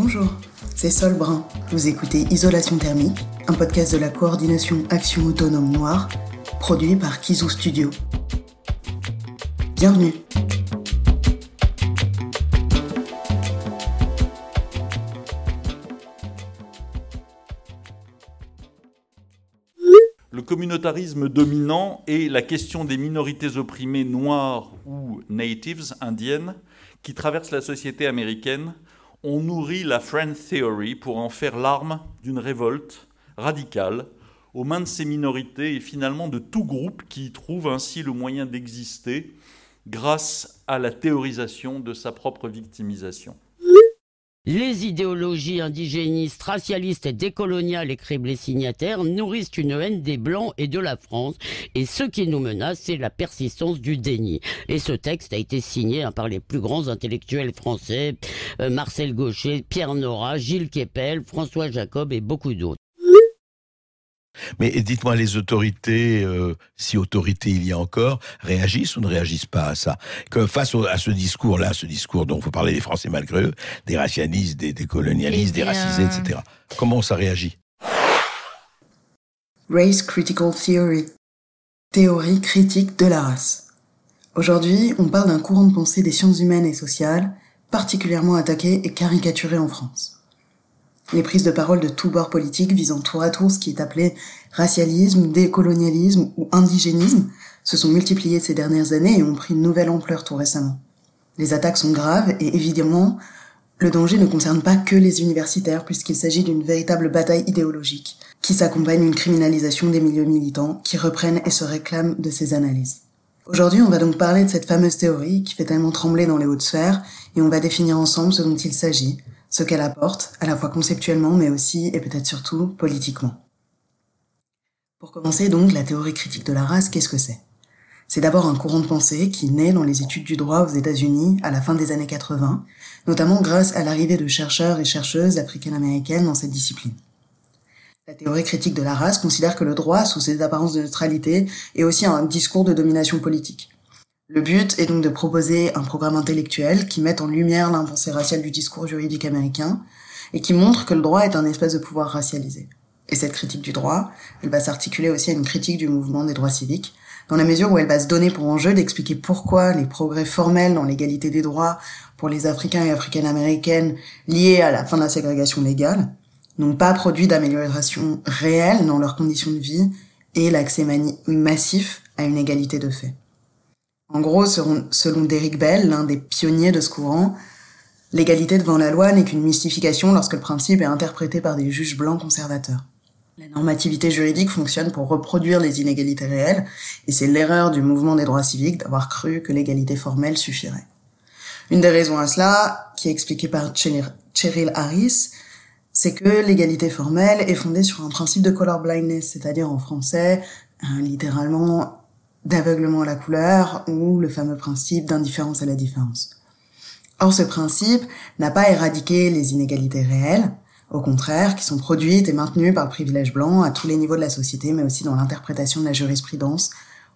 Bonjour, c'est Sol Brun. Vous écoutez Isolation thermique, un podcast de la coordination Action Autonome Noire, produit par Kizou Studio. Bienvenue. Le communautarisme dominant et la question des minorités opprimées noires ou natives, indiennes, qui traversent la société américaine on nourrit la Friend Theory pour en faire l'arme d'une révolte radicale aux mains de ces minorités et finalement de tout groupe qui y trouve ainsi le moyen d'exister grâce à la théorisation de sa propre victimisation. Les idéologies indigénistes, racialistes et décoloniales, écrivent les signataires, nourrissent une haine des Blancs et de la France. Et ce qui nous menace, c'est la persistance du déni. Et ce texte a été signé hein, par les plus grands intellectuels français, euh, Marcel Gaucher, Pierre Nora, Gilles Kepel, François Jacob et beaucoup d'autres. Mais dites-moi, les autorités, euh, si autorité il y a encore, réagissent ou ne réagissent pas à ça? Que face à ce discours-là, ce discours dont vous parlez des Français malgré eux, des racialistes, des, colonialistes, des racisés, etc. Comment ça réagit? Race Critical Theory, théorie critique de la race. Aujourd'hui, on parle d'un courant de pensée des sciences humaines et sociales, particulièrement attaqué et caricaturé en France. Les prises de parole de tous bords politiques visant tour à tour ce qui est appelé racialisme, décolonialisme ou indigénisme se sont multipliées ces dernières années et ont pris une nouvelle ampleur tout récemment. Les attaques sont graves et évidemment, le danger ne concerne pas que les universitaires puisqu'il s'agit d'une véritable bataille idéologique qui s'accompagne d'une criminalisation des milieux militants qui reprennent et se réclament de ces analyses. Aujourd'hui, on va donc parler de cette fameuse théorie qui fait tellement trembler dans les hautes sphères et on va définir ensemble ce dont il s'agit, ce qu'elle apporte, à la fois conceptuellement, mais aussi, et peut-être surtout, politiquement. Pour commencer donc, la théorie critique de la race, qu'est-ce que c'est? C'est d'abord un courant de pensée qui naît dans les études du droit aux États-Unis à la fin des années 80, notamment grâce à l'arrivée de chercheurs et chercheuses africaines-américaines dans cette discipline. La théorie critique de la race considère que le droit, sous ses apparences de neutralité, est aussi un discours de domination politique. Le but est donc de proposer un programme intellectuel qui mette en lumière l'impensée raciale du discours juridique américain et qui montre que le droit est un espèce de pouvoir racialisé. Et cette critique du droit, elle va s'articuler aussi à une critique du mouvement des droits civiques, dans la mesure où elle va se donner pour enjeu d'expliquer pourquoi les progrès formels dans l'égalité des droits pour les Africains et Africaines américaines liés à la fin de la ségrégation légale n'ont pas produit d'amélioration réelle dans leurs conditions de vie et l'accès massif à une égalité de fait. En gros, selon, Derrick Bell, l'un des pionniers de ce courant, l'égalité devant la loi n'est qu'une mystification lorsque le principe est interprété par des juges blancs conservateurs. La normativité juridique fonctionne pour reproduire les inégalités réelles, et c'est l'erreur du mouvement des droits civiques d'avoir cru que l'égalité formelle suffirait. Une des raisons à cela, qui est expliquée par Cheryl Harris, c'est que l'égalité formelle est fondée sur un principe de color blindness, c'est-à-dire en français, euh, littéralement d'aveuglement à la couleur ou le fameux principe d'indifférence à la différence. Or, ce principe n'a pas éradiqué les inégalités réelles, au contraire, qui sont produites et maintenues par le privilège blanc à tous les niveaux de la société, mais aussi dans l'interprétation de la jurisprudence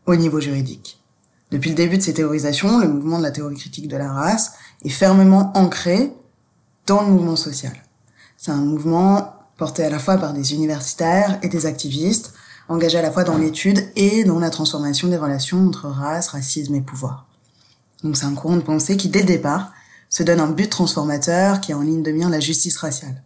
au niveau juridique. Depuis le début de ces théorisations, le mouvement de la théorie critique de la race est fermement ancré dans le mouvement social. C'est un mouvement porté à la fois par des universitaires et des activistes, engagé à la fois dans l'étude et dans la transformation des relations entre race, racisme et pouvoir. Donc c'est un courant de pensée qui, dès le départ, se donne un but transformateur qui a en ligne de mire la justice raciale.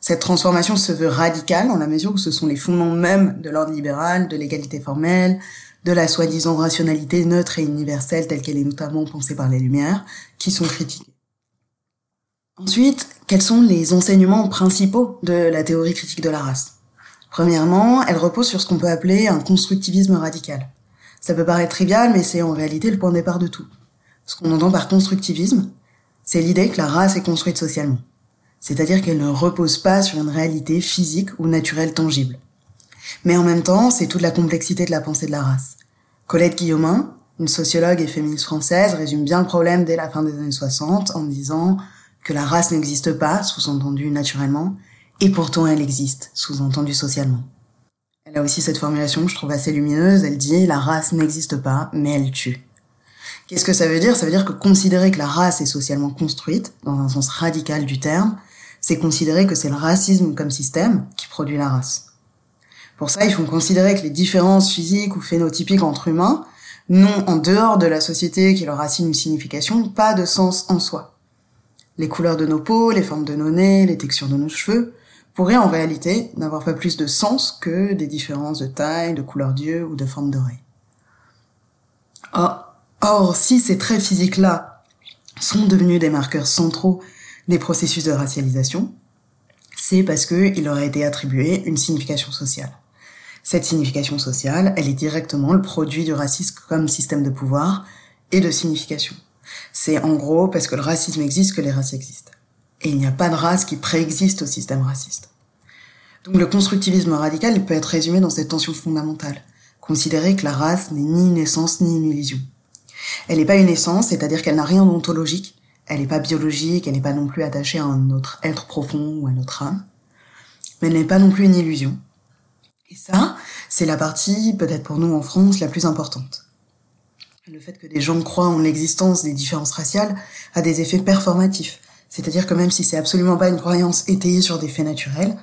Cette transformation se veut radicale dans la mesure où ce sont les fondements mêmes de l'ordre libéral, de l'égalité formelle, de la soi-disant rationalité neutre et universelle telle qu'elle est notamment pensée par les Lumières, qui sont critiquées. Ensuite, quels sont les enseignements principaux de la théorie critique de la race? Premièrement, elle repose sur ce qu'on peut appeler un constructivisme radical. Ça peut paraître trivial, mais c'est en réalité le point de départ de tout. Ce qu'on entend par constructivisme, c'est l'idée que la race est construite socialement. C'est-à-dire qu'elle ne repose pas sur une réalité physique ou naturelle tangible. Mais en même temps, c'est toute la complexité de la pensée de la race. Colette Guillaumin, une sociologue et féministe française, résume bien le problème dès la fin des années 60 en disant que la race n'existe pas, sous-entendu naturellement, et pourtant elle existe, sous-entendu socialement. Elle a aussi cette formulation que je trouve assez lumineuse, elle dit la race n'existe pas, mais elle tue. Qu'est-ce que ça veut dire? Ça veut dire que considérer que la race est socialement construite, dans un sens radical du terme, c'est considérer que c'est le racisme comme système qui produit la race. Pour ça, ils font considérer que les différences physiques ou phénotypiques entre humains n'ont, en dehors de la société qui leur assigne une signification, pas de sens en soi. Les couleurs de nos peaux, les formes de nos nez, les textures de nos cheveux pourraient en réalité n'avoir pas plus de sens que des différences de taille, de couleur d'yeux ou de forme d'oreille. Or, or, si ces traits physiques-là sont devenus des marqueurs centraux des processus de racialisation, c'est parce qu'il leur a été attribué une signification sociale. Cette signification sociale, elle est directement le produit du racisme comme système de pouvoir et de signification. C'est en gros parce que le racisme existe que les races existent. Et il n'y a pas de race qui préexiste au système raciste. Donc le constructivisme radical peut être résumé dans cette tension fondamentale. Considérer que la race n'est ni une essence ni une illusion. Elle n'est pas une essence, c'est-à-dire qu'elle n'a rien d'ontologique, elle n'est pas biologique, elle n'est pas non plus attachée à un autre être profond ou à notre âme, mais elle n'est pas non plus une illusion. Et ça, c'est la partie, peut-être pour nous en France, la plus importante. Le fait que des gens croient en l'existence des différences raciales a des effets performatifs. C'est-à-dire que même si c'est absolument pas une croyance étayée sur des faits naturels,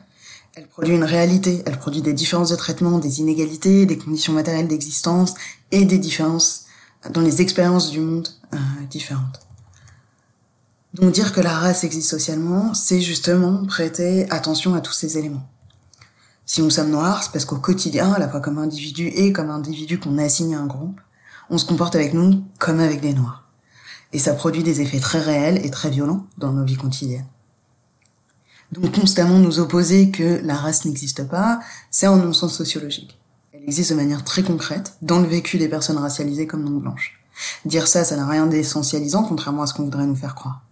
elle produit une réalité, elle produit des différences de traitement, des inégalités, des conditions matérielles d'existence et des différences dans les expériences du monde euh, différentes. Donc dire que la race existe socialement, c'est justement prêter attention à tous ces éléments. Si nous sommes noirs, c'est parce qu'au quotidien, à la fois comme individu et comme individu qu'on assigne à un groupe, on se comporte avec nous comme avec des noirs. Et ça produit des effets très réels et très violents dans nos vies quotidiennes. Donc constamment nous opposer que la race n'existe pas, c'est un non-sens sociologique. Elle existe de manière très concrète dans le vécu des personnes racialisées comme non blanches. Dire ça, ça n'a rien d'essentialisant, contrairement à ce qu'on voudrait nous faire croire.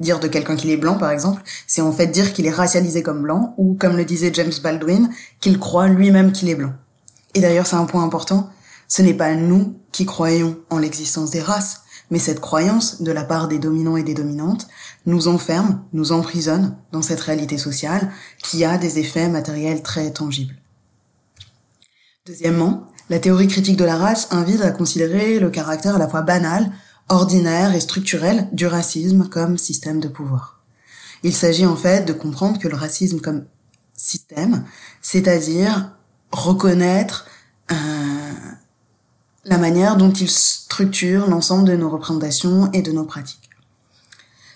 Dire de quelqu'un qu'il est blanc, par exemple, c'est en fait dire qu'il est racialisé comme blanc, ou comme le disait James Baldwin, qu'il croit lui-même qu'il est blanc. Et d'ailleurs, c'est un point important, ce n'est pas nous qui croyons en l'existence des races, mais cette croyance, de la part des dominants et des dominantes, nous enferme, nous emprisonne dans cette réalité sociale qui a des effets matériels très tangibles. Deuxièmement, la théorie critique de la race invite à considérer le caractère à la fois banal, ordinaire et structurel du racisme comme système de pouvoir. Il s'agit en fait de comprendre que le racisme comme système, c'est-à-dire reconnaître euh, la manière dont il structure l'ensemble de nos représentations et de nos pratiques.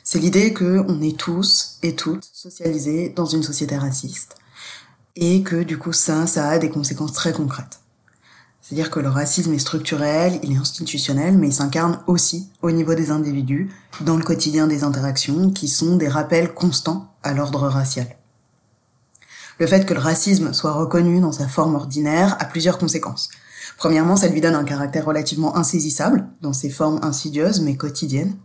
C'est l'idée que on est tous et toutes socialisés dans une société raciste et que du coup ça, ça a des conséquences très concrètes. C'est-à-dire que le racisme est structurel, il est institutionnel, mais il s'incarne aussi au niveau des individus, dans le quotidien des interactions, qui sont des rappels constants à l'ordre racial. Le fait que le racisme soit reconnu dans sa forme ordinaire a plusieurs conséquences. Premièrement, ça lui donne un caractère relativement insaisissable, dans ses formes insidieuses mais quotidiennes.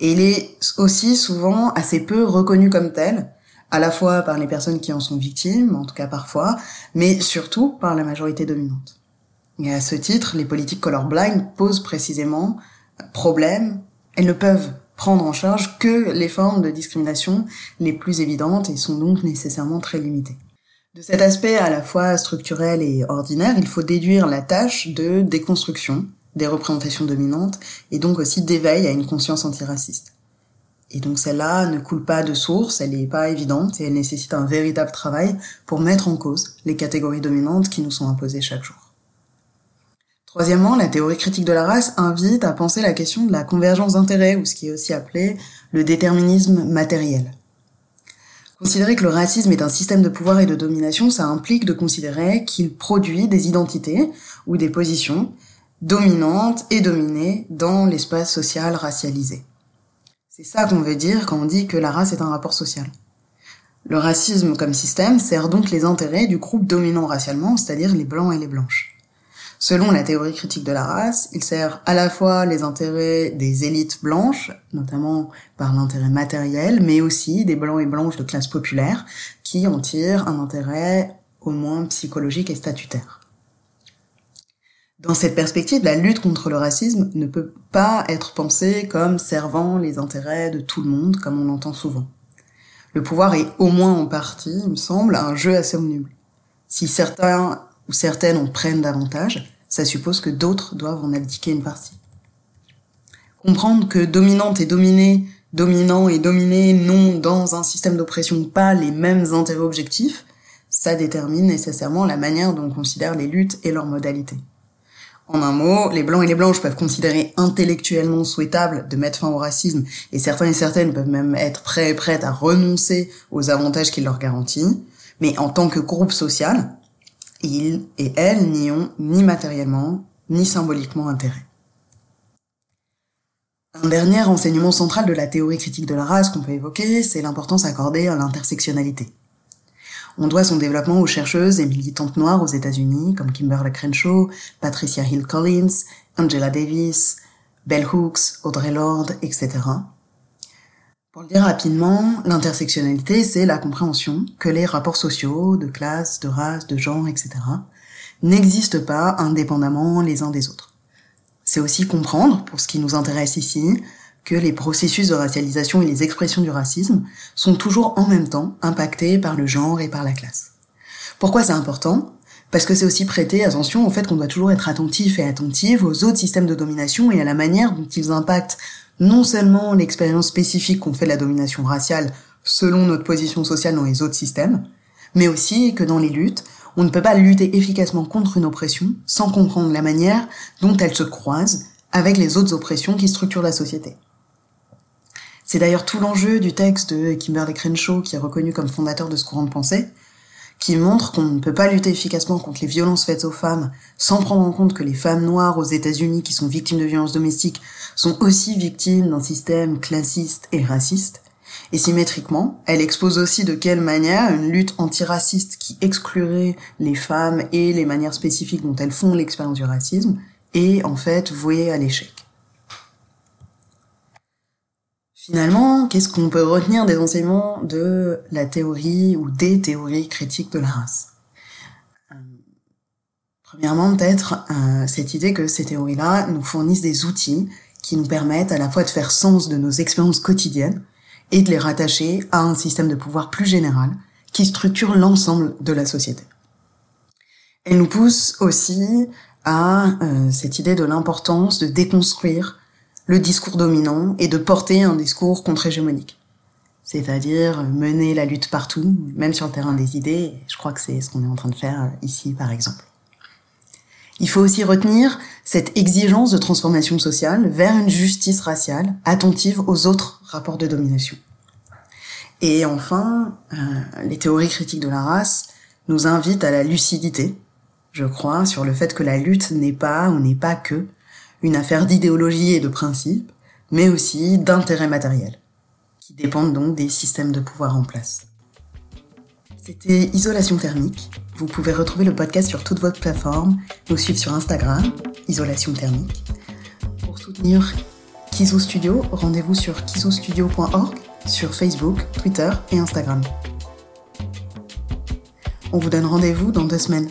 Et il est aussi souvent assez peu reconnu comme tel, à la fois par les personnes qui en sont victimes, en tout cas parfois, mais surtout par la majorité dominante. Et à ce titre, les politiques colorblind posent précisément problème. Elles ne peuvent prendre en charge que les formes de discrimination les plus évidentes et sont donc nécessairement très limitées. De cet aspect à la fois structurel et ordinaire, il faut déduire la tâche de déconstruction des représentations dominantes et donc aussi d'éveil à une conscience antiraciste. Et donc celle-là ne coule pas de source, elle n'est pas évidente et elle nécessite un véritable travail pour mettre en cause les catégories dominantes qui nous sont imposées chaque jour. Troisièmement, la théorie critique de la race invite à penser la question de la convergence d'intérêts, ou ce qui est aussi appelé le déterminisme matériel. Considérer que le racisme est un système de pouvoir et de domination, ça implique de considérer qu'il produit des identités ou des positions dominantes et dominées dans l'espace social racialisé. C'est ça qu'on veut dire quand on dit que la race est un rapport social. Le racisme comme système sert donc les intérêts du groupe dominant racialement, c'est-à-dire les blancs et les blanches. Selon la théorie critique de la race, il sert à la fois les intérêts des élites blanches, notamment par l'intérêt matériel, mais aussi des blancs et blanches de classe populaire, qui en tirent un intérêt au moins psychologique et statutaire. Dans cette perspective, la lutte contre le racisme ne peut pas être pensée comme servant les intérêts de tout le monde, comme on l'entend souvent. Le pouvoir est au moins en partie, il me semble, un jeu assez omnible. Si certains ou certaines en prennent davantage, ça suppose que d'autres doivent en abdiquer une partie. Comprendre que dominante et dominée dominants et dominés n'ont dans un système d'oppression pas les mêmes intérêts objectifs, ça détermine nécessairement la manière dont on considère les luttes et leurs modalités. En un mot, les blancs et les blanches peuvent considérer intellectuellement souhaitable de mettre fin au racisme et certains et certaines peuvent même être prêts et prêtes à renoncer aux avantages qu'il leur garantit. Mais en tant que groupe social, ils et elles n'y ont ni matériellement ni symboliquement intérêt. Un dernier enseignement central de la théorie critique de la race qu'on peut évoquer, c'est l'importance accordée à l'intersectionnalité. On doit son développement aux chercheuses et militantes noires aux États-Unis, comme Kimberly Crenshaw, Patricia Hill Collins, Angela Davis, Bell Hooks, Audrey Lorde, etc. Pour le dire rapidement, l'intersectionnalité, c'est la compréhension que les rapports sociaux, de classe, de race, de genre, etc., n'existent pas indépendamment les uns des autres. C'est aussi comprendre, pour ce qui nous intéresse ici, que les processus de racialisation et les expressions du racisme sont toujours en même temps impactés par le genre et par la classe. Pourquoi c'est important? Parce que c'est aussi prêter attention au fait qu'on doit toujours être attentif et attentive aux autres systèmes de domination et à la manière dont ils impactent non seulement l'expérience spécifique qu'on fait de la domination raciale selon notre position sociale dans les autres systèmes, mais aussi que dans les luttes, on ne peut pas lutter efficacement contre une oppression sans comprendre la manière dont elle se croise avec les autres oppressions qui structurent la société. C'est d'ailleurs tout l'enjeu du texte de Kimberly Crenshaw, qui est reconnu comme fondateur de ce courant de pensée, qui montre qu'on ne peut pas lutter efficacement contre les violences faites aux femmes sans prendre en compte que les femmes noires aux États-Unis qui sont victimes de violences domestiques sont aussi victimes d'un système classiste et raciste. Et symétriquement, elle expose aussi de quelle manière une lutte antiraciste qui exclurait les femmes et les manières spécifiques dont elles font l'expérience du racisme est en fait vouée à l'échec. Finalement, qu'est-ce qu'on peut retenir des enseignements de la théorie ou des théories critiques de la race? Euh, Premièrement, peut-être euh, cette idée que ces théories-là nous fournissent des outils qui nous permettent à la fois de faire sens de nos expériences quotidiennes et de les rattacher à un système de pouvoir plus général qui structure l'ensemble de la société. Elles nous poussent aussi à euh, cette idée de l'importance de déconstruire le discours dominant et de porter un discours contre-hégémonique. C'est-à-dire mener la lutte partout, même sur le terrain des idées. Je crois que c'est ce qu'on est en train de faire ici, par exemple. Il faut aussi retenir cette exigence de transformation sociale vers une justice raciale attentive aux autres rapports de domination. Et enfin, euh, les théories critiques de la race nous invitent à la lucidité, je crois, sur le fait que la lutte n'est pas ou n'est pas que une affaire d'idéologie et de principe, mais aussi d'intérêts matériels, qui dépendent donc des systèmes de pouvoir en place. C'était Isolation Thermique. Vous pouvez retrouver le podcast sur toutes vos plateformes, nous suivre sur Instagram, Isolation Thermique. Pour soutenir Kizo Studio, rendez-vous sur kizostudio.org, sur Facebook, Twitter et Instagram. On vous donne rendez-vous dans deux semaines.